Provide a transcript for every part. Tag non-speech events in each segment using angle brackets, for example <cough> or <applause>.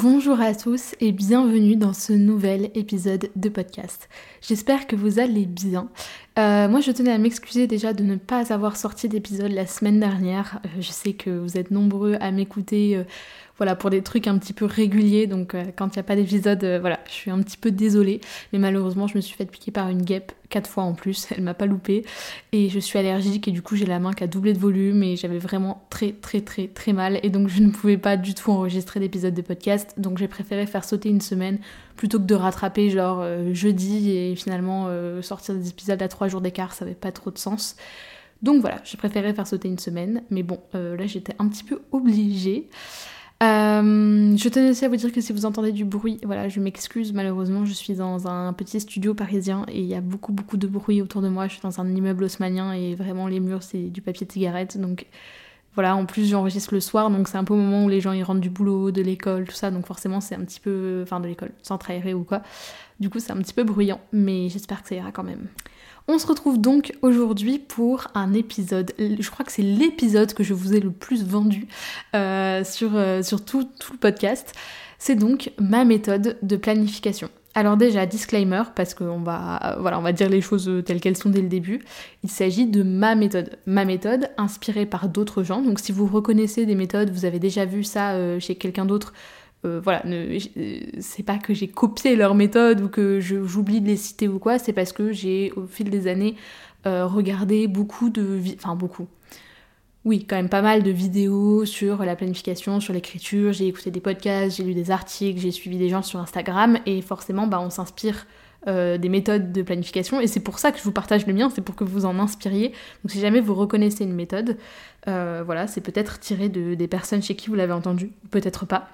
Bon, Bonjour à tous et bienvenue dans ce nouvel épisode de podcast. J'espère que vous allez bien. Euh, moi je tenais à m'excuser déjà de ne pas avoir sorti d'épisode la semaine dernière. Euh, je sais que vous êtes nombreux à m'écouter euh, voilà, pour des trucs un petit peu réguliers. Donc quand il n'y a pas d'épisode, voilà, je suis un petit peu désolée. Mais malheureusement, je me suis fait piquer par une guêpe quatre fois en plus. <laughs> Elle m'a pas loupé. Et je suis allergique et du coup, j'ai la main qui a doublé de volume et j'avais vraiment très très très très mal. Et donc, je ne pouvais pas du tout enregistrer d'épisode de podcast. Donc, j'ai préféré faire sauter une semaine plutôt que de rattraper genre euh, jeudi et finalement sortir des épisodes à trois jours d'écart. Ça n'avait pas trop de sens. Donc voilà, j'ai préféré faire sauter une semaine, mais bon, là j'étais un petit peu obligée. Euh, je tenais aussi à vous dire que si vous entendez du bruit, voilà, je m'excuse, malheureusement, je suis dans un petit studio parisien et il y a beaucoup beaucoup de bruit autour de moi. Je suis dans un immeuble haussmanien et vraiment les murs c'est du papier de cigarette, donc voilà, en plus j'enregistre le soir, donc c'est un peu au moment où les gens ils rentrent du boulot, de l'école, tout ça, donc forcément c'est un petit peu, enfin de l'école, centre aéré ou quoi. Du coup c'est un petit peu bruyant, mais j'espère que ça ira quand même. On se retrouve donc aujourd'hui pour un épisode, je crois que c'est l'épisode que je vous ai le plus vendu euh, sur, euh, tout le podcast. C'est donc ma méthode de planification. Alors déjà, disclaimer, parce qu'on va, on va dire les choses telles qu'elles sont dès le début. Il s'agit de ma méthode. Ma méthode inspirée par d'autres gens. Donc si vous reconnaissez des méthodes, vous avez déjà vu ça euh, chez quelqu'un d'autre, euh, voilà, c'est pas que j'ai copié leur méthode ou que j'oublie de les citer ou quoi, c'est parce que j'ai au fil des années euh, regardé beaucoup de... Enfin beaucoup. Oui, quand même pas mal de vidéos sur la planification, sur l'écriture, j'ai écouté des podcasts, j'ai lu des articles, j'ai suivi des gens sur Instagram et forcément bah, on s'inspire euh, des méthodes de planification et c'est pour ça que je vous partage le mien, c'est pour que vous en inspiriez. Donc si jamais vous reconnaissez une méthode, voilà, c'est peut-être tiré de, des personnes chez qui vous l'avez entendu, peut-être pas.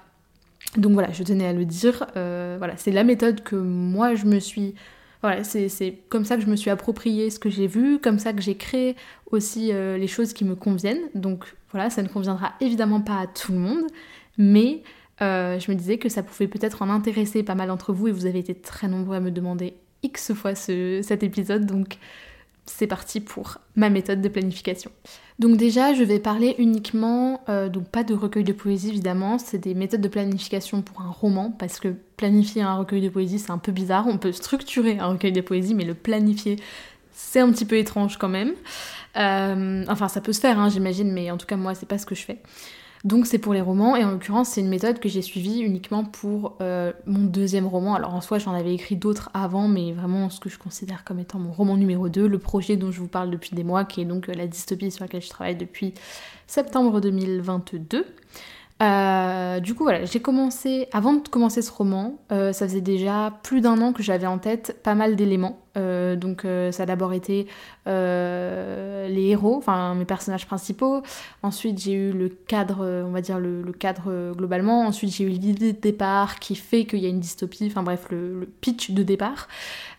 Donc voilà, je tenais à le dire. Euh, voilà, c'est la méthode que moi je me suis. Voilà, c'est comme ça que je me suis approprié ce que j'ai vu, comme ça que j'ai créé aussi euh, les choses qui me conviennent. Donc voilà, ça ne conviendra évidemment pas à tout le monde, mais euh, je me disais que ça pouvait peut-être en intéresser pas mal d'entre vous et vous avez été très nombreux à me demander X fois cet épisode. Donc c'est parti pour ma méthode de planification. Donc déjà, je vais parler uniquement, euh, donc pas de recueil de poésie évidemment, c'est des méthodes de planification pour un roman, parce que planifier un recueil de poésie c'est un peu bizarre, on peut structurer un recueil de poésie, mais le planifier c'est un petit peu étrange quand même. Euh, enfin ça peut se faire, hein, j'imagine, mais en tout cas moi c'est pas ce que je fais. Donc c'est pour les romans, et en l'occurrence c'est une méthode que j'ai suivie uniquement pour euh, mon deuxième roman. Alors en soi j'en avais écrit d'autres avant, mais vraiment ce que je considère comme étant mon roman numéro 2, le projet dont je vous parle depuis des mois, qui est donc euh, la dystopie sur laquelle je travaille depuis septembre 2022. Euh, du coup, voilà, j'ai commencé, avant de commencer ce roman, euh, ça faisait déjà plus d'un an que j'avais en tête pas mal d'éléments. Euh, donc, ça a d'abord été les héros, enfin mes personnages principaux. Ensuite, j'ai eu le cadre, on va dire le, cadre globalement. Ensuite, j'ai eu l'idée de départ qui fait qu'il y a une dystopie, enfin bref, le, le pitch de départ.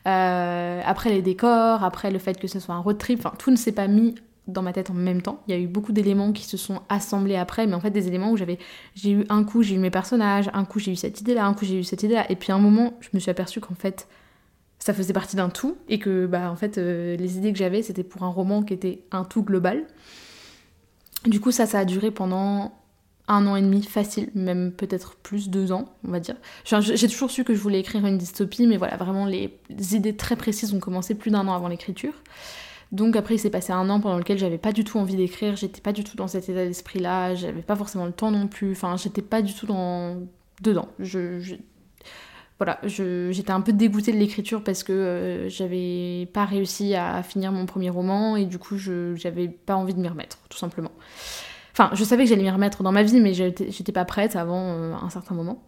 après les décors, après le fait que ce soit un road trip, enfin tout ne s'est pas mis dans ma tête en même temps. Il y a eu beaucoup d'éléments qui se sont assemblés après, mais en fait des éléments où j'avais, j'ai eu un coup j'ai eu mes personnages, un coup j'ai eu cette idée-là, un coup j'ai eu cette idée-là, et puis à un moment je me suis aperçue qu'en fait ça faisait partie d'un tout et que bah en fait euh, les idées que j'avais c'était pour un roman qui était un tout global. Du coup ça ça a duré pendant un an et demi facile, même peut-être plus deux ans, on va dire. J'ai toujours su que je voulais écrire une dystopie, mais voilà, vraiment les idées très précises ont commencé plus d'un an avant l'écriture. Donc après il s'est passé un an pendant lequel j'avais pas du tout envie d'écrire, j'étais pas du tout dans cet état d'esprit là, j'avais pas forcément le temps non plus, enfin j'étais pas du tout dans dedans. Voilà, j'étais un peu dégoûtée de l'écriture parce que euh, j'avais pas réussi à finir mon premier roman et du coup j'avais pas envie de m'y remettre tout simplement. Enfin, je savais que j'allais m'y remettre dans ma vie, mais j'étais pas prête avant euh, un certain moment.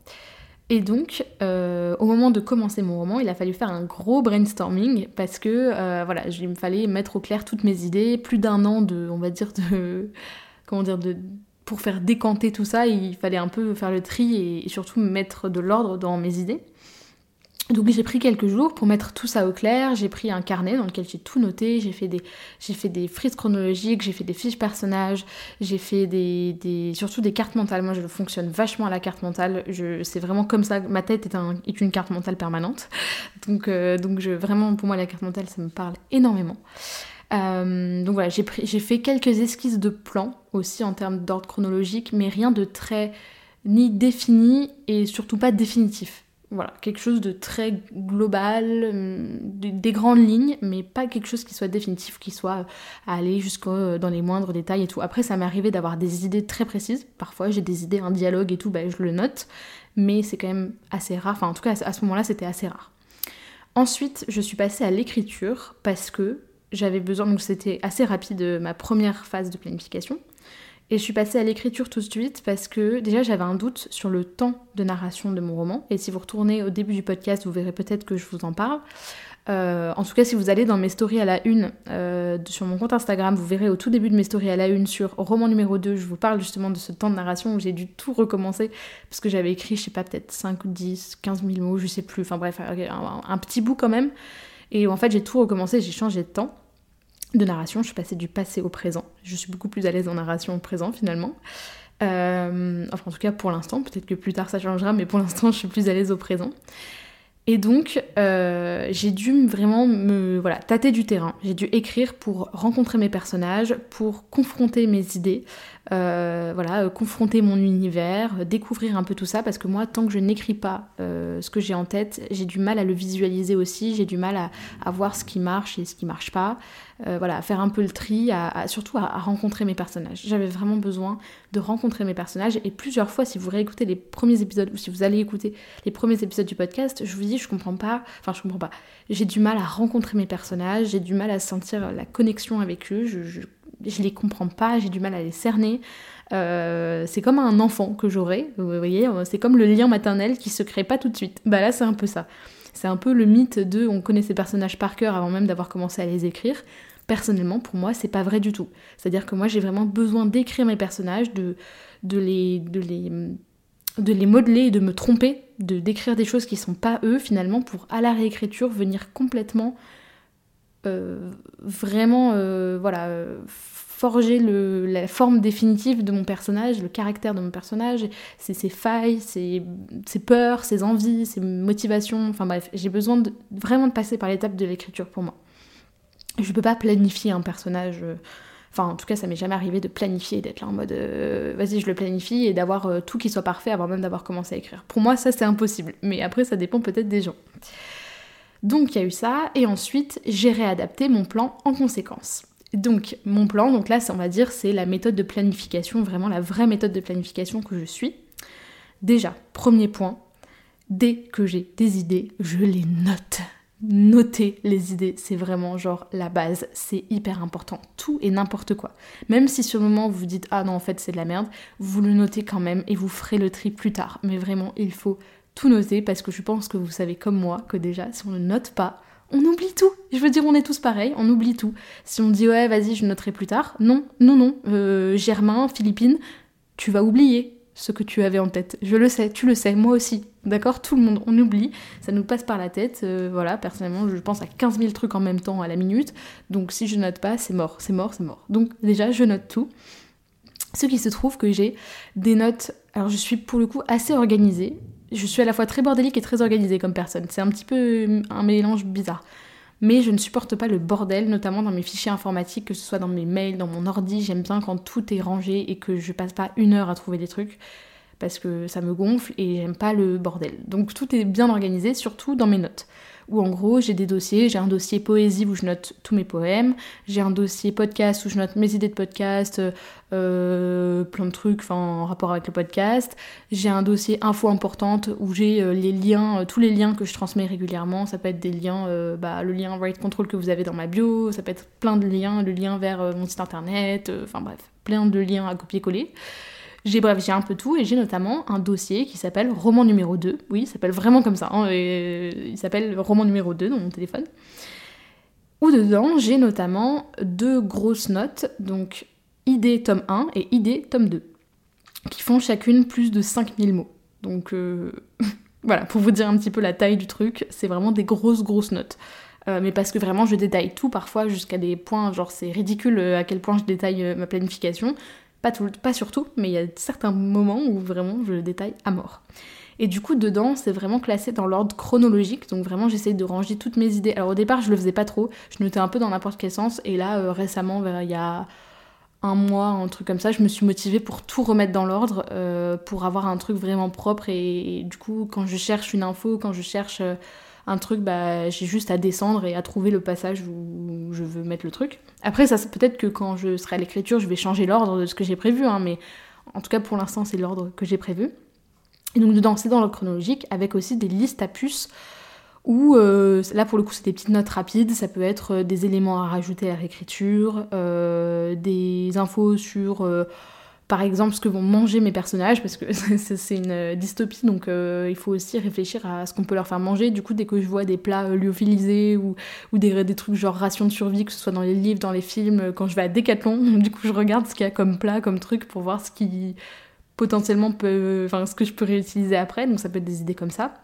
Et donc, euh, au moment de commencer mon roman, il a fallu faire un gros brainstorming parce que, euh, voilà, il me fallait mettre au clair toutes mes idées, plus d'un an de, on va dire, de, <laughs> comment dire, de, pour faire décanter tout ça, il fallait un peu faire le tri et surtout mettre de l'ordre dans mes idées. Donc j'ai pris quelques jours pour mettre tout ça au clair, j'ai pris un carnet dans lequel j'ai tout noté, j'ai fait des fait des frises chronologiques, j'ai fait des fiches personnages, j'ai fait des, des, surtout des cartes mentales. Moi je fonctionne vachement à la carte mentale, c'est vraiment comme ça ma tête est, un, est une carte mentale permanente. Donc euh, donc je vraiment pour moi la carte mentale ça me parle énormément. Euh, donc voilà, j'ai j'ai fait quelques esquisses de plans aussi en termes d'ordre chronologique, mais rien de très ni défini et surtout pas définitif. Voilà, quelque chose de très global, hum, des grandes lignes, mais pas quelque chose qui soit définitif, qui soit à aller jusqu'au euh, dans les moindres détails et tout. Après, ça m'est arrivé d'avoir des idées très précises. Parfois, j'ai des idées, un dialogue et tout, bah, je le note, mais c'est quand même assez rare. Enfin, en tout cas, à ce moment-là, c'était assez rare. Ensuite, je suis passée à l'écriture parce que j'avais besoin, donc c'était assez rapide ma première phase de planification. Et je suis passée à l'écriture tout de suite parce que déjà j'avais un doute sur le temps de narration de mon roman. Et si vous retournez au début du podcast, vous verrez peut-être que je vous en parle. Euh, en tout cas, si vous allez dans mes stories à la une euh, sur mon compte Instagram, vous verrez au tout début de mes stories à la une sur roman numéro 2, je vous parle justement de ce temps de narration où j'ai dû tout recommencer parce que j'avais écrit, je sais pas, peut-être 5 ou 10, 15 000 mots, je sais plus, enfin bref, un, un petit bout quand même. Et en fait, j'ai tout recommencé, j'ai changé de temps de narration, je suis passée du passé au présent. Je suis beaucoup plus à l'aise en narration au présent finalement. Euh, enfin en tout cas pour l'instant, peut-être que plus tard ça changera, mais pour l'instant je suis plus à l'aise au présent. Et donc euh, j'ai dû vraiment me voilà tâter du terrain. J'ai dû écrire pour rencontrer mes personnages, pour confronter mes idées, euh, voilà, confronter mon univers, découvrir un peu tout ça, parce que moi, tant que je n'écris pas ce que j'ai en tête, j'ai du mal à le visualiser aussi, j'ai du mal à, voir ce qui marche et ce qui marche pas. Euh, voilà, à faire un peu le tri, surtout à, rencontrer mes personnages. J'avais vraiment besoin de rencontrer mes personnages et plusieurs fois, si vous réécoutez les premiers épisodes ou si vous allez écouter les premiers épisodes du podcast, je vous dis, je comprends pas, enfin je comprends pas, j'ai du mal à rencontrer mes personnages, j'ai du mal à sentir la connexion avec eux, je, les comprends pas, j'ai du mal à les cerner. Euh, c'est comme un enfant que j'aurais, vous voyez, c'est comme le lien maternel qui se crée pas tout de suite. Bah là, c'est un peu ça. C'est un peu le mythe de on connaît ces personnages par cœur avant même d'avoir commencé à les écrire personnellement, pour moi, c'est pas vrai du tout. C'est-à-dire que moi, j'ai vraiment besoin d'écrire mes personnages, de, les, de, les, de les modeler de me tromper, de d'écrire des choses qui sont pas eux, finalement, pour à la réécriture venir complètement, euh, vraiment, euh, voilà, forger le, la forme définitive de mon personnage, le caractère de mon personnage, ses, ses failles, ses, peurs, ses envies, ses motivations, enfin bref, j'ai besoin vraiment de passer par l'étape de l'écriture pour moi. Je peux pas planifier un personnage. Euh, enfin, en tout cas, ça m'est jamais arrivé de planifier, d'être là en mode euh, vas-y, je le planifie et d'avoir euh, tout qui soit parfait avant même d'avoir commencé à écrire. Pour moi, ça c'est impossible. Mais après, ça dépend peut-être des gens. Donc, il y a eu ça. Et ensuite, j'ai réadapté mon plan en conséquence. Donc, mon plan, donc là, on va dire, c'est la méthode de planification, vraiment la vraie méthode de planification que je suis. Déjà, premier point, dès que j'ai des idées, je les note noter les idées, c'est vraiment genre la base, c'est hyper important. Tout et n'importe quoi. Même si sur le moment vous vous dites ah non en fait c'est de la merde, vous le notez quand même et vous ferez le tri plus tard. Mais vraiment il faut tout noter parce que je pense que vous savez comme moi que déjà si on ne note pas, on oublie tout. Je veux dire on est tous pareils, on oublie tout. Si on dit ouais vas-y je noterai plus tard, non, non, non, euh, Germain, Philippine, tu vas oublier ce que tu avais en tête. Je le sais, tu le sais, moi aussi. D'accord? Tout le monde, on oublie, ça nous passe par la tête. Euh, voilà, personnellement, je pense à 15 000 trucs en même temps à la minute. Donc si je note pas, c'est mort, c'est mort, c'est mort. Donc déjà, je note tout. Ce qui se trouve que j'ai des notes. Alors je suis pour le coup assez organisée. Je suis à la fois très bordélique et très organisée comme personne. C'est un petit peu un mélange bizarre. Mais je ne supporte pas le bordel, notamment dans mes fichiers informatiques, que ce soit dans mes mails, dans mon ordi. J'aime bien quand tout est rangé et que je passe pas une heure à trouver des trucs parce que ça me gonfle et j'aime pas le bordel. Donc tout est bien organisé, surtout dans mes notes. Où en gros j'ai des dossiers, j'ai un dossier poésie où je note tous mes poèmes, j'ai un dossier podcast où je note mes idées de podcast, euh, plein de trucs en rapport avec le podcast, j'ai un dossier info importante où j'ai euh, les liens, euh, tous les liens que je transmets régulièrement, ça peut être des liens, bah, le lien Write Control que vous avez dans ma bio, ça peut être plein de liens, le lien vers mon site internet, enfin bref, plein de liens à copier-coller. J'ai bref, j'ai un peu tout et j'ai notamment un dossier qui s'appelle roman numéro 2. Oui, il s'appelle vraiment comme ça. Hein, il s'appelle roman numéro 2 dans mon téléphone. Où dedans, j'ai notamment deux grosses notes, donc idée tome 1 et idée tome 2. qui font chacune plus de 5000 mots. Donc <laughs> voilà, pour vous dire un petit peu la taille du truc, c'est vraiment des grosses grosses notes. mais parce que vraiment je détaille tout parfois jusqu'à des points, genre c'est ridicule à quel point je détaille ma planification. Pas, tout, pas surtout, mais il y a certains moments où vraiment je le détaille à mort. Et du coup, dedans, c'est vraiment classé dans l'ordre chronologique. Donc vraiment, j'essaye de ranger toutes mes idées. Alors au départ, je le faisais pas trop. Je notais un peu dans n'importe quel sens. Et là, euh, récemment, il y a un mois, un truc comme ça, je me suis motivée pour tout remettre dans l'ordre, euh, pour avoir un truc vraiment propre. Et, du coup, quand je cherche une info, quand je cherche euh, un truc, bah, j'ai juste à descendre et à trouver le passage où je veux mettre le truc. Après, ça, peut-être que quand je serai à l'écriture, je vais changer l'ordre de ce que j'ai prévu, hein, mais en tout cas, pour l'instant, c'est l'ordre que j'ai prévu. Et donc dedans, c'est dans l'ordre chronologique, avec aussi des listes à puces où, euh, là pour le coup, c'est des petites notes rapides, ça peut être euh, des éléments à rajouter à l'écriture, euh, des infos sur, par exemple, ce que vont manger mes personnages, parce que <laughs> c'est une dystopie, donc il faut aussi réfléchir à ce qu'on peut leur faire manger. Du coup, dès que je vois des plats lyophilisés ou, ou des, des, trucs genre ration de survie, que ce soit dans les livres, dans les films, quand je vais à Decathlon, <laughs> du coup, je regarde ce qu'il y a comme plat, comme truc, pour voir ce qui potentiellement peut, enfin, ce que je peux réutiliser après, donc ça peut être des idées comme ça.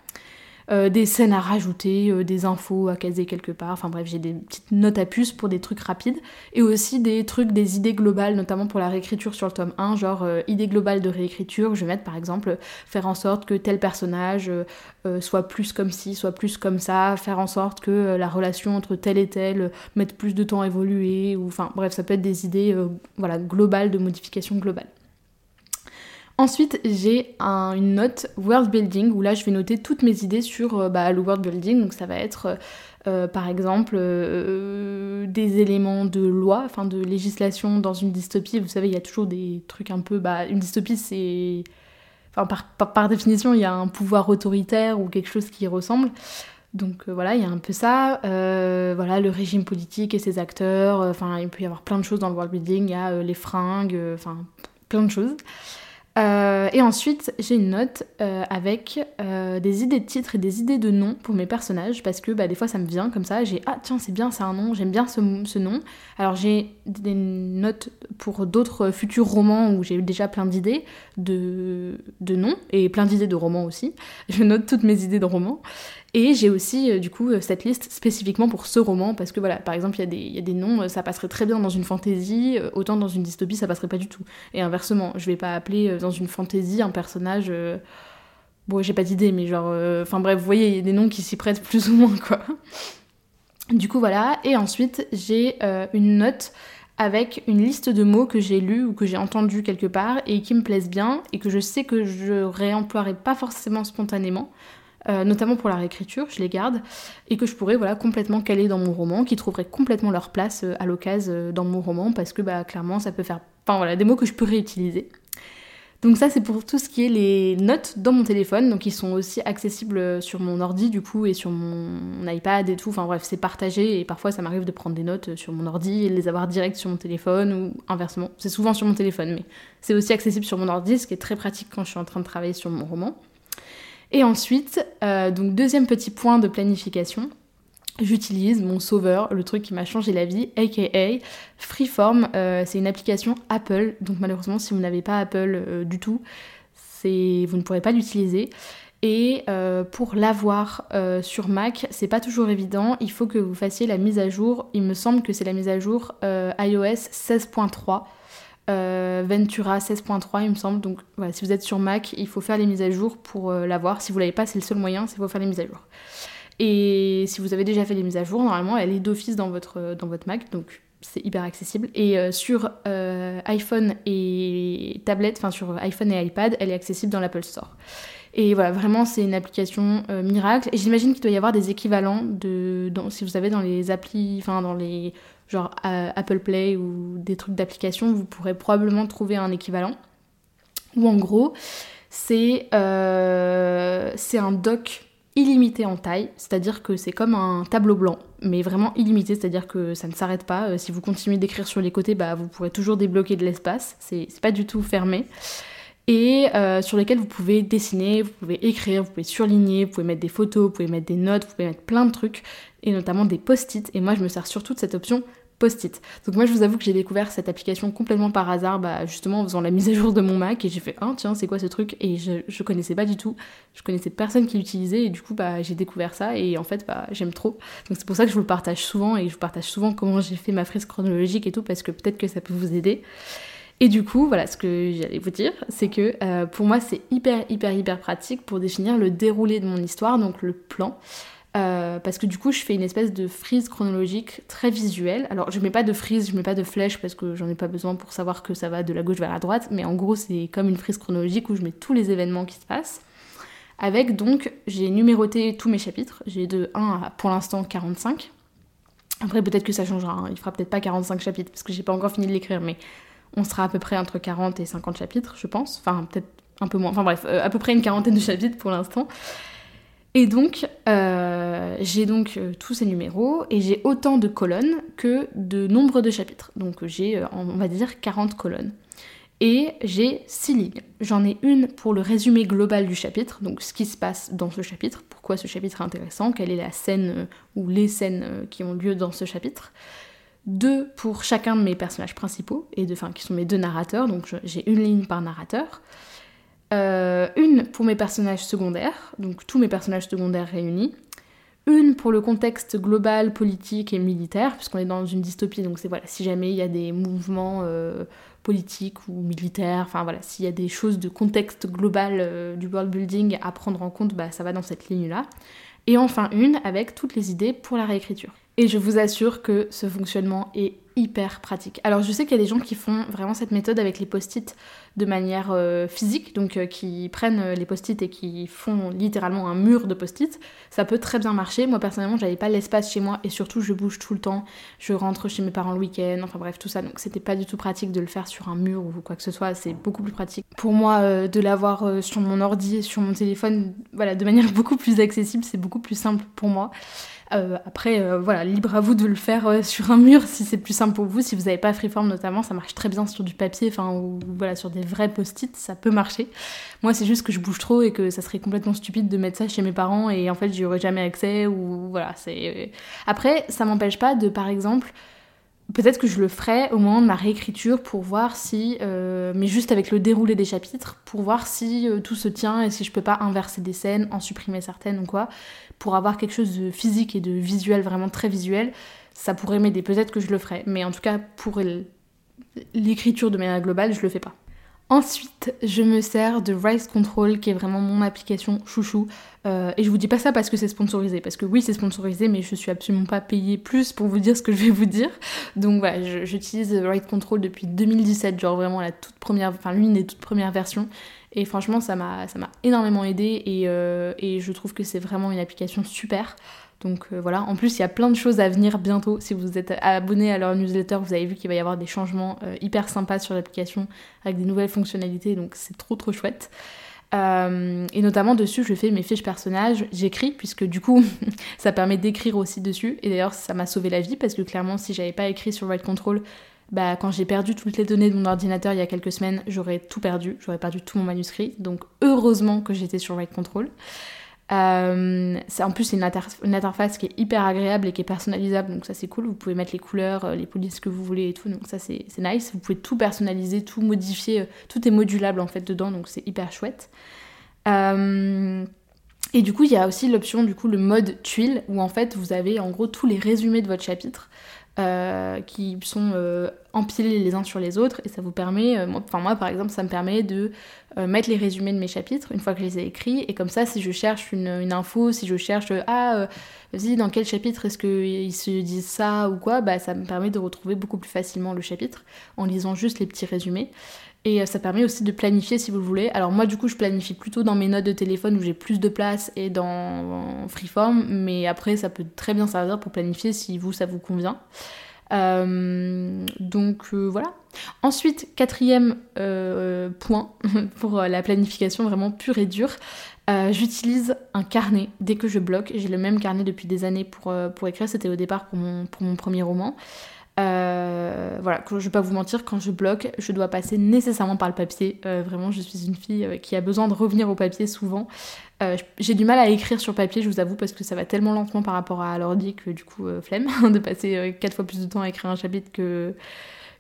Euh, des scènes à rajouter, euh, des infos à caser quelque part, enfin bref, j'ai des petites notes à puce pour des trucs rapides, et aussi des trucs, des idées globales, notamment pour la réécriture sur le tome 1, genre euh, idée globale de réécriture, je vais mettre par exemple faire en sorte que tel personnage soit plus comme ci, soit plus comme ça, faire en sorte que la relation entre tel et tel mette plus de temps à évoluer, ou enfin bref, ça peut être des idées voilà, globales de modification globale. Ensuite, j'ai une note world building où là je vais noter toutes mes idées sur euh, bah, le world building. Donc ça va être euh, euh, par exemple des éléments de loi, enfin de législation dans une dystopie. Vous savez, il y a toujours des trucs un peu. Bah, une dystopie, c'est. Enfin, par, définition, il y a un pouvoir autoritaire ou quelque chose qui ressemble. Donc voilà, il y a un peu ça. voilà, le régime politique et ses acteurs. Enfin, il peut y avoir plein de choses dans le world building. Il y a les fringues, enfin, plein de choses. Euh, et ensuite, j'ai une note euh, avec euh, des idées de titres et des idées de noms pour mes personnages parce que bah, des fois ça me vient comme ça. J'ai ah tiens c'est bien c'est un nom, j'aime bien ce, nom. Alors j'ai des notes pour d'autres futurs romans où j'ai déjà plein d'idées de noms et plein d'idées de romans aussi. Je note toutes mes idées de romans et j'ai aussi, euh, du coup, euh, cette liste spécifiquement pour ce roman, parce que voilà, par exemple, il y, a des noms, euh, ça passerait très bien dans une fantaisie, autant dans une dystopie, ça passerait pas du tout. Et inversement, je vais pas appeler dans une fantaisie un personnage. Bon, j'ai pas d'idée, mais genre. Enfin bref, vous voyez, il y a des noms qui s'y prêtent <laughs> plus ou moins, quoi. Du coup, voilà. Et ensuite, j'ai une note avec une liste de mots que j'ai lus ou que j'ai entendus quelque part et qui me plaisent bien et que je sais que je réemploierai pas forcément spontanément. Euh, notamment pour la réécriture, je les garde, et que je pourrais voilà, complètement caler dans mon roman, qui trouveraient complètement leur place euh, à l'occasion euh, dans mon roman, parce que bah, clairement ça peut faire enfin, voilà, des mots que je peux réutiliser. Donc ça c'est pour tout ce qui est les notes dans mon téléphone, donc ils sont aussi accessibles sur mon ordi du coup et sur mon iPad et tout, enfin bref c'est partagé et parfois ça m'arrive de prendre des notes sur mon ordi et les avoir direct sur mon téléphone ou inversement, c'est souvent sur mon téléphone mais c'est aussi accessible sur mon ordi, ce qui est très pratique quand je suis en train de travailler sur mon roman. Et ensuite, euh, donc deuxième petit point de planification, j'utilise mon sauveur, le truc qui m'a changé la vie, aka Freeform. Euh, c'est une application Apple, donc malheureusement si vous n'avez pas Apple euh, du tout, vous ne pourrez pas l'utiliser. Et pour l'avoir sur Mac, c'est pas toujours évident. Il faut que vous fassiez la mise à jour. Il me semble que c'est la mise à jour iOS 16.3. Euh, Ventura 16.3 il me semble. Donc si vous êtes sur Mac, il faut faire les mises à jour pour euh, l'avoir. Si vous l'avez pas, c'est le seul moyen, c'est faut faire les mises à jour. Et si vous avez déjà fait les mises à jour, normalement elle est d'office dans votre, euh, dans votre Mac, donc c'est hyper accessible. Et sur iPhone et tablette, enfin sur iPhone et iPad, elle est accessible dans l'Apple Store. Et voilà, vraiment, c'est une application miracle. Et j'imagine qu'il doit y avoir des équivalents de, si vous savez, dans les applis, enfin dans les genre Apple Play ou des trucs d'application, vous pourrez probablement trouver un équivalent. Ou en gros, c'est euh, un doc illimité en taille, c'est-à-dire que c'est comme un tableau blanc, mais vraiment illimité, c'est-à-dire que ça ne s'arrête pas. Euh, si vous continuez d'écrire sur les côtés, bah, vous pourrez toujours débloquer de l'espace, c'est pas du tout fermé. Et euh, sur lesquels vous pouvez dessiner, vous pouvez écrire, vous pouvez surligner, vous pouvez mettre des photos, vous pouvez mettre des notes, vous pouvez mettre plein de trucs et notamment des post-it. Et moi, je me sers surtout de cette option post-it. Donc moi je vous avoue que j'ai découvert cette application complètement par hasard, bah, justement en faisant la mise à jour de mon Mac et j'ai fait ah tiens c'est quoi ce truc? Et je, je connaissais pas du tout, je connaissais personne qui l'utilisait et du coup bah j'ai découvert ça et en fait bah j'aime trop. Donc c'est pour ça que je vous le partage souvent et je vous partage souvent comment j'ai fait ma frise chronologique et tout parce que peut-être que ça peut vous aider. Et du coup, voilà, ce que j'allais vous dire, c'est que euh, pour moi, c'est hyper, hyper, hyper pratique pour définir le déroulé de mon histoire, donc le plan. Euh, parce que du coup, je fais une espèce de frise chronologique très visuelle. Alors, je mets pas de frise, je mets pas de flèche parce que j'en ai pas besoin pour savoir que ça va de la gauche vers la droite, mais en gros, c'est comme une frise chronologique où je mets tous les événements qui se passent. Avec donc, j'ai numéroté tous mes chapitres. J'ai de 1 à pour l'instant 45. Après, peut-être que ça changera. Hein. Il fera peut-être pas 45 chapitres parce que j'ai pas encore fini de l'écrire, mais on sera à peu près entre 40 et 50 chapitres, je pense. Enfin, peut-être un peu moins. Enfin, bref, euh, à peu près une quarantaine de chapitres pour l'instant. Et donc, euh, j'ai donc euh, tous ces numéros et j'ai autant de colonnes que de nombre de chapitres. Donc, j'ai, on va dire, 40 colonnes. Et j'ai 6 lignes. J'en ai une pour le résumé global du chapitre, donc ce qui se passe dans ce chapitre, pourquoi ce chapitre est intéressant, quelle est la scène ou les scènes qui ont lieu dans ce chapitre. Deux pour chacun de mes personnages principaux, et de, enfin, qui sont mes deux narrateurs, donc j'ai une ligne par narrateur. Euh, une pour mes personnages secondaires, donc tous mes personnages secondaires réunis. Une pour le contexte global, politique et militaire, puisqu'on est dans une dystopie, donc c'est voilà, si jamais il y a des mouvements euh, politiques ou militaires, enfin voilà, s'il y a des choses de contexte global euh, du world building à prendre en compte, bah, ça va dans cette ligne-là. Et enfin une avec toutes les idées pour la réécriture. Et je vous assure que ce fonctionnement est hyper pratique. Alors je sais qu'il y a des gens qui font vraiment cette méthode avec les post-it de manière euh, physique, donc euh, qui prennent euh, les post-it et qui font littéralement un mur de post-it. Ça peut très bien marcher. Moi personnellement, j'avais pas l'espace chez moi et surtout je bouge tout le temps. Je rentre chez mes parents le week-end, enfin bref tout ça. Donc c'était pas du tout pratique de le faire sur un mur ou quoi que ce soit. C'est beaucoup plus pratique pour moi de l'avoir sur mon ordi, sur mon téléphone, voilà, de manière <laughs> beaucoup plus accessible. C'est beaucoup plus simple pour moi. Euh, après, euh, voilà, libre à vous de le faire euh, sur un mur si c'est plus simple pour vous. Si vous n'avez pas Freeform notamment, ça marche très bien sur du papier, enfin, ou voilà, sur des vrais post-it, ça peut marcher. Moi, c'est juste que je bouge trop et que ça serait complètement stupide de mettre ça chez mes parents et en fait, j'y aurais jamais accès ou voilà, c'est. Après, ça m'empêche pas de, par exemple, Peut-être que je le ferai au moment de ma réécriture pour voir si, mais juste avec le déroulé des chapitres, pour voir si tout se tient et si je peux pas inverser des scènes, en supprimer certaines ou quoi pour avoir quelque chose de physique et de visuel, vraiment très visuel, ça pourrait m'aider. Peut-être que je le ferai, mais en tout cas, pour l'écriture de manière globale, je le fais pas. Ensuite, je me sers de Rise Control, qui est vraiment mon application chouchou. Euh, et je vous dis pas ça parce que c'est sponsorisé, parce que oui, c'est sponsorisé, mais je suis absolument pas payée plus pour vous dire ce que je vais vous dire. Donc voilà, j'utilise Rise Control depuis 2017, genre vraiment la toute première, enfin l'une des toutes premières versions. Et franchement, ça m'a énormément aidé euh, et, je trouve que c'est vraiment une application super. Donc euh, voilà, en plus il y a plein de choses à venir bientôt. Si vous êtes abonné à leur newsletter, vous avez vu qu'il va y avoir des changements euh, hyper sympas sur l'application avec des nouvelles fonctionnalités, donc c'est trop trop chouette. et notamment dessus, je fais mes fiches personnages, j'écris, puisque du coup, <laughs> ça permet d'écrire aussi dessus. Et d'ailleurs, ça m'a sauvé la vie, parce que clairement, si j'avais pas écrit sur Write Control, bah, quand j'ai perdu toutes les données de mon ordinateur il y a quelques semaines, j'aurais tout perdu, j'aurais perdu tout mon manuscrit. Donc heureusement que j'étais sur Write Control. Euh, en plus, c'est une, interface qui est hyper agréable et qui est personnalisable, donc ça c'est cool. Vous pouvez mettre les couleurs, euh, les polices que vous voulez et tout, donc ça c'est nice. Vous pouvez tout personnaliser, tout modifier, euh, tout est modulable en fait dedans, donc c'est hyper chouette. et du coup, il y a aussi l'option, du coup, le mode tuile, où en fait vous avez en gros tous les résumés de votre chapitre. Euh, qui sont euh, empilés les uns sur les autres et ça vous permet, euh, enfin moi par exemple ça me permet de mettre les résumés de mes chapitres une fois que je les ai écrits et comme ça si je cherche une, une info, si je cherche ah dans quel chapitre est-ce qu'ils se disent ça ou quoi, bah ça me permet de retrouver beaucoup plus facilement le chapitre en lisant juste les petits résumés. Et ça permet aussi de planifier si vous le voulez. Alors moi du coup je planifie plutôt dans mes notes de téléphone où j'ai plus de place et dans Freeform, mais après ça peut très bien servir pour planifier si vous ça vous convient. Euh, donc euh, voilà. Ensuite, quatrième euh, point <laughs> pour la planification vraiment pure et dure, j'utilise un carnet dès que je bloque. J'ai le même carnet depuis des années pour, pour écrire, c'était au départ pour mon, premier roman. Euh, voilà, je vais pas vous mentir, quand je bloque, je dois passer nécessairement par le papier. Euh, vraiment, je suis une fille euh, qui a besoin de revenir au papier souvent. j'ai du mal à écrire sur papier, je vous avoue, parce que ça va tellement lentement par rapport à l'ordi que du coup, flemme <laughs> de passer quatre fois plus de temps à écrire un chapitre que,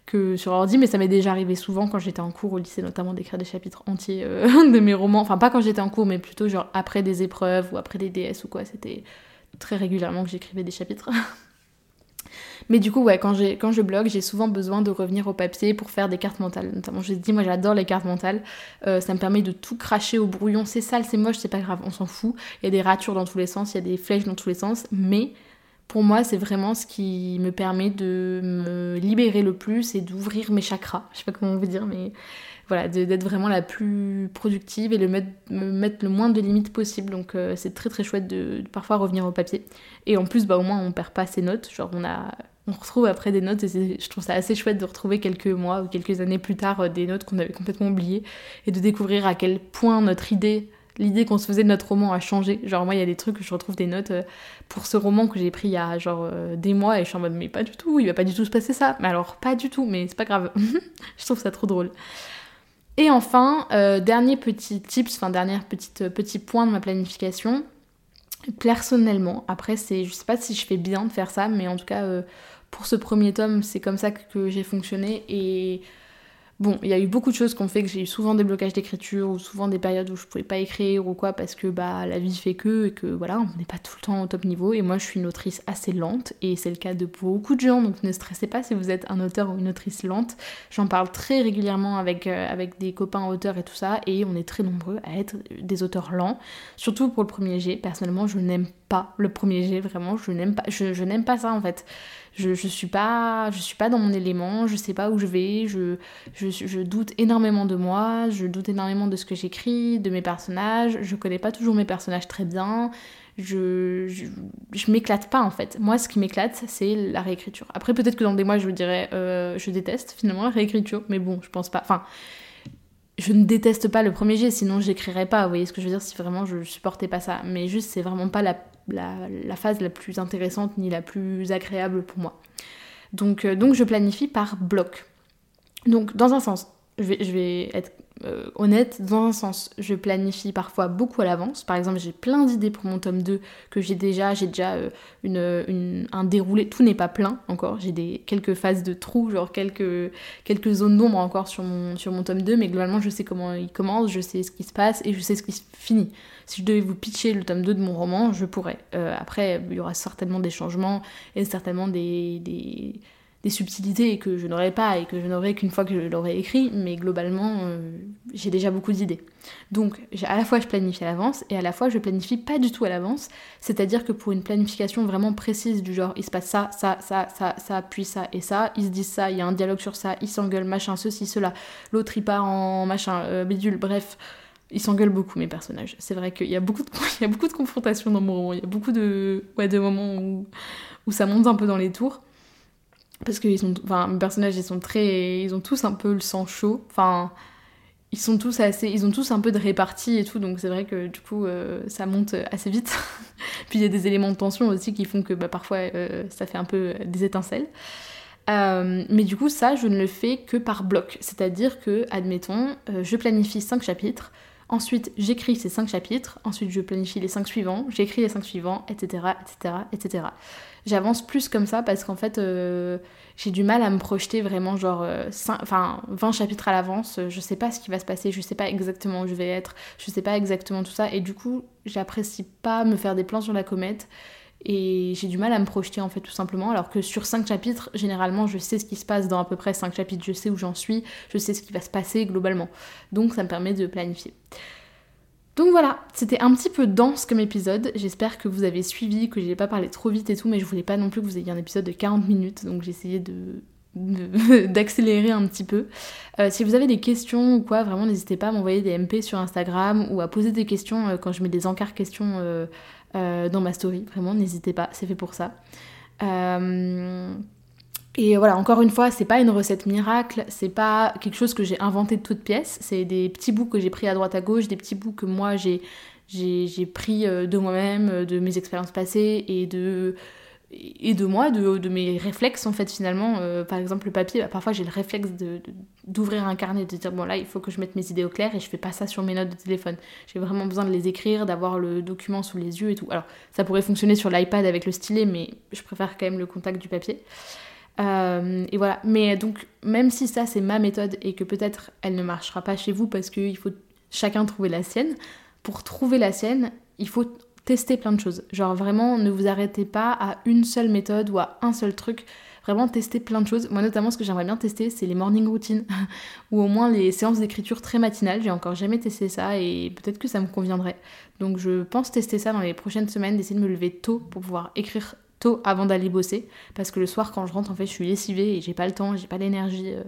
que sur ordi, mais ça m'est déjà arrivé souvent quand j'étais en cours au lycée, notamment d'écrire des chapitres entiers <laughs> de mes romans. Enfin, pas quand j'étais en cours, mais plutôt genre après des épreuves ou après des DS ou quoi. C'était très régulièrement que j'écrivais des chapitres. <laughs> Mais du coup, ouais, quand, quand je blogue, j'ai souvent besoin de revenir au papier pour faire des cartes mentales. Notamment, je dis, moi j'adore les cartes mentales. Euh, ça me permet de tout cracher au brouillon. C'est sale, c'est moche, c'est pas grave, on s'en fout. Il y a des ratures dans tous les sens, il y a des flèches dans tous les sens. Mais pour moi, c'est vraiment ce qui me permet de me libérer le plus et d'ouvrir mes chakras. Je sais pas comment veut dire, mais voilà, d'être vraiment la plus productive et de me mettre le moins de limites possible. Donc euh, c'est très très chouette de, parfois revenir au papier. Et en plus, bah, au moins on perd pas ses notes. Genre on a on retrouve après des notes et je trouve ça assez chouette de retrouver quelques mois ou quelques années plus tard euh, des notes qu'on avait complètement oubliées et de découvrir à quel point notre idée, l'idée qu'on se faisait de notre roman a changé. Genre moi il y a des trucs que je retrouve des notes euh, pour ce roman que j'ai pris il y a genre euh, des mois et je suis en mode mais pas du tout, il va pas du tout se passer ça. Mais alors pas du tout, mais c'est pas grave. <laughs> je trouve ça trop drôle. Et enfin, dernier petit tips, enfin dernier petit, petit point de ma planification, personnellement, après c'est, je sais pas si je fais bien de faire ça, mais en tout cas pour ce premier tome, c'est comme ça que j'ai fonctionné et Bon, il y a eu beaucoup de choses qui ont fait que j'ai eu souvent des blocages d'écriture ou souvent des périodes où je pouvais pas écrire ou quoi parce que bah la vie fait que et que voilà, on n'est pas tout le temps au top niveau et moi je suis une autrice assez lente et c'est le cas de beaucoup de gens donc ne stressez pas si vous êtes un auteur ou une autrice lente. J'en parle très régulièrement avec, euh, des copains auteurs et tout ça et on est très nombreux à être des auteurs lents, surtout pour le premier G. Personnellement, je n'aime pas le premier G, vraiment, je n'aime pas je n'aime pas ça en fait. Je, je suis pas je suis pas dans mon élément, je sais pas où je vais, je, je, doute énormément de moi, je doute énormément de ce que j'écris, de mes personnages, je connais pas toujours mes personnages très bien, je, je, m'éclate pas en fait. Moi, ce qui m'éclate, c'est la réécriture. Après, peut-être que dans des mois, je vous dirais, euh, je déteste finalement la réécriture, mais bon, je pense pas. Enfin, je ne déteste pas le premier jet, sinon j'écrirais pas. Vous voyez ce que je veux dire Si vraiment je supportais pas ça. Mais juste, c'est vraiment pas la la, phase la plus intéressante ni la plus agréable pour moi. Donc, euh, donc je planifie par bloc. Donc dans un sens, je vais, je vais être euh, honnête, dans un sens, je planifie parfois beaucoup à l'avance. Par exemple, j'ai plein d'idées pour mon tome 2 que j'ai déjà, j'ai déjà euh, une, un déroulé, tout n'est pas plein encore, j'ai des quelques phases de trous, genre quelques, quelques zones d'ombre encore sur mon, sur mon tome 2, mais globalement je sais comment il commence, je sais ce qui se passe et je sais ce qui se finit. Si je devais vous pitcher le tome 2 de mon roman, je pourrais. Euh, après, il y aura certainement des changements et certainement des des subtilités que je n'aurais pas et que je n'aurais qu'une fois que je l'aurais écrit, mais globalement, euh, j'ai déjà beaucoup d'idées. Donc, à la fois je planifie à l'avance et à la fois je planifie pas du tout à l'avance, c'est-à-dire que pour une planification vraiment précise du genre, il se passe ça, ça, ça, ça, ça, puis ça et ça, ils se disent ça, il y a un dialogue sur ça, ils s'engueulent, machin, ceci, cela, l'autre il part en machin, euh, bidule, bref. Ils s'engueulent beaucoup mes personnages. C'est vrai qu'il y a beaucoup de <laughs> y a beaucoup de confrontations dans mon roman. Il y a beaucoup de ouais de moments où où ça monte un peu dans les tours parce que sont, enfin, mes personnages, ils sont très, ils ont tous un peu le sang chaud. Enfin, ils sont tous assez, ils ont tous un peu de répartie et tout, donc c'est vrai que du coup, euh, ça monte assez vite. <laughs> Puis il y a des éléments de tension aussi qui font que bah, parfois euh, ça fait un peu des étincelles. Euh, mais du coup, ça, je ne le fais que par bloc. C'est-à-dire que, admettons, je planifie 5 chapitres, ensuite j'écris ces 5 chapitres, ensuite je planifie les 5 suivants, j'écris les 5 suivants, etc., etc., etc j'avance plus comme ça parce qu'en fait euh, j'ai du mal à me projeter vraiment genre euh, enfin 20 chapitres à l'avance. Je sais pas ce qui va se passer. Je sais pas exactement où je vais être. Je sais pas exactement tout ça. Et du coup j'apprécie pas me faire des plans sur la comète et j'ai du mal à me projeter en fait tout simplement. Alors que sur 5 chapitres généralement je sais ce qui se passe dans à peu près 5 chapitres. Je sais où j'en suis. Je sais ce qui va se passer globalement. Donc ça me permet de planifier. Donc voilà, c'était un petit peu dense comme épisode. J'espère que vous avez suivi, que j'ai pas parlé trop vite et tout, mais je voulais pas non plus que vous ayez un épisode de 40 minutes, donc j'ai essayé de <laughs> d'accélérer un petit peu. Euh, si vous avez des questions ou quoi, vraiment n'hésitez pas à m'envoyer des MP sur Instagram ou à poser des questions euh, quand je mets des encarts questions euh, dans ma story. Vraiment, n'hésitez pas, c'est fait pour ça. Et voilà, encore une fois, c'est pas une recette miracle, c'est pas quelque chose que j'ai inventé de toutes pièces, c'est des petits bouts que j'ai pris à droite à gauche, des petits bouts que moi j'ai pris euh, de moi-même, euh, de mes expériences passées et de et de moi, de, mes réflexes en fait finalement. Euh, par exemple le papier, bah, parfois j'ai le réflexe d'ouvrir un carnet, de dire bon là il faut que je mette mes idées au clair et je fais pas ça sur mes notes de téléphone. J'ai vraiment besoin de les écrire, d'avoir le document sous les yeux et tout. Alors ça pourrait fonctionner sur l'iPad avec le stylet, mais je préfère quand même le contact du papier. Euh, et voilà. Mais donc même si ça c'est ma méthode et que peut-être elle ne marchera pas chez vous parce qu'il faut chacun trouver la sienne, pour trouver la sienne, il faut testez plein de choses. Genre vraiment, ne vous arrêtez pas à une seule méthode ou à un seul truc. Vraiment, testez plein de choses. Moi, notamment, ce que j'aimerais bien tester, c'est les morning routines <laughs> ou au moins les séances d'écriture très matinales. J'ai encore jamais testé ça et peut-être que ça me conviendrait. Donc, je pense tester ça dans les prochaines semaines, d'essayer de me lever tôt pour pouvoir écrire tôt avant d'aller bosser. Parce que le soir, quand je rentre, en fait, je suis lessivée et j'ai pas le temps, j'ai pas l'énergie. Euh,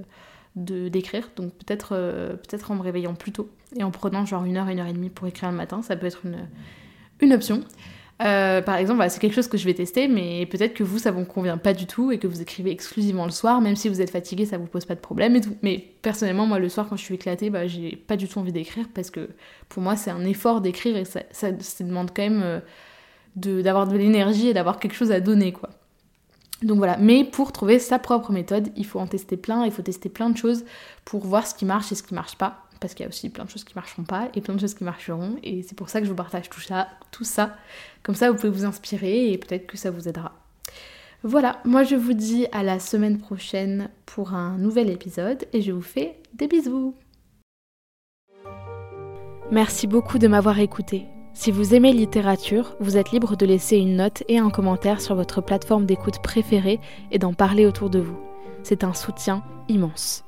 d'écrire donc peut-être euh, peut-être en me réveillant plus tôt et en prenant genre une heure une heure et demie pour écrire le matin ça peut être une, une option. Euh, par exemple, c'est quelque chose que je vais tester, mais peut-être que vous, ça vous convient pas du tout et que vous écrivez exclusivement le soir, même si vous êtes fatigué, ça vous pose pas de problème. Mais personnellement, moi, le soir, quand je suis éclatée, bah, j'ai pas du tout envie d'écrire parce que pour moi, c'est un effort d'écrire et ça, ça, demande quand même euh, d'avoir de, l'énergie et d'avoir quelque chose à donner, quoi. Donc voilà, mais pour trouver sa propre méthode, il faut en tester plein, il faut tester plein de choses pour voir ce qui marche et ce qui marche pas parce qu'il y a aussi plein de choses qui marcheront pas et plein de choses qui marcheront et c'est pour ça que je vous partage tout ça, tout ça. Comme ça, vous pouvez vous inspirer et peut-être que ça vous aidera. Voilà, moi je vous dis à la semaine prochaine pour un nouvel épisode et je vous fais des bisous. Merci beaucoup de m'avoir écouté. Si vous aimez littérature, vous êtes libre de laisser une note et un commentaire sur votre plateforme d'écoute préférée et d'en parler autour de vous. C'est un soutien immense.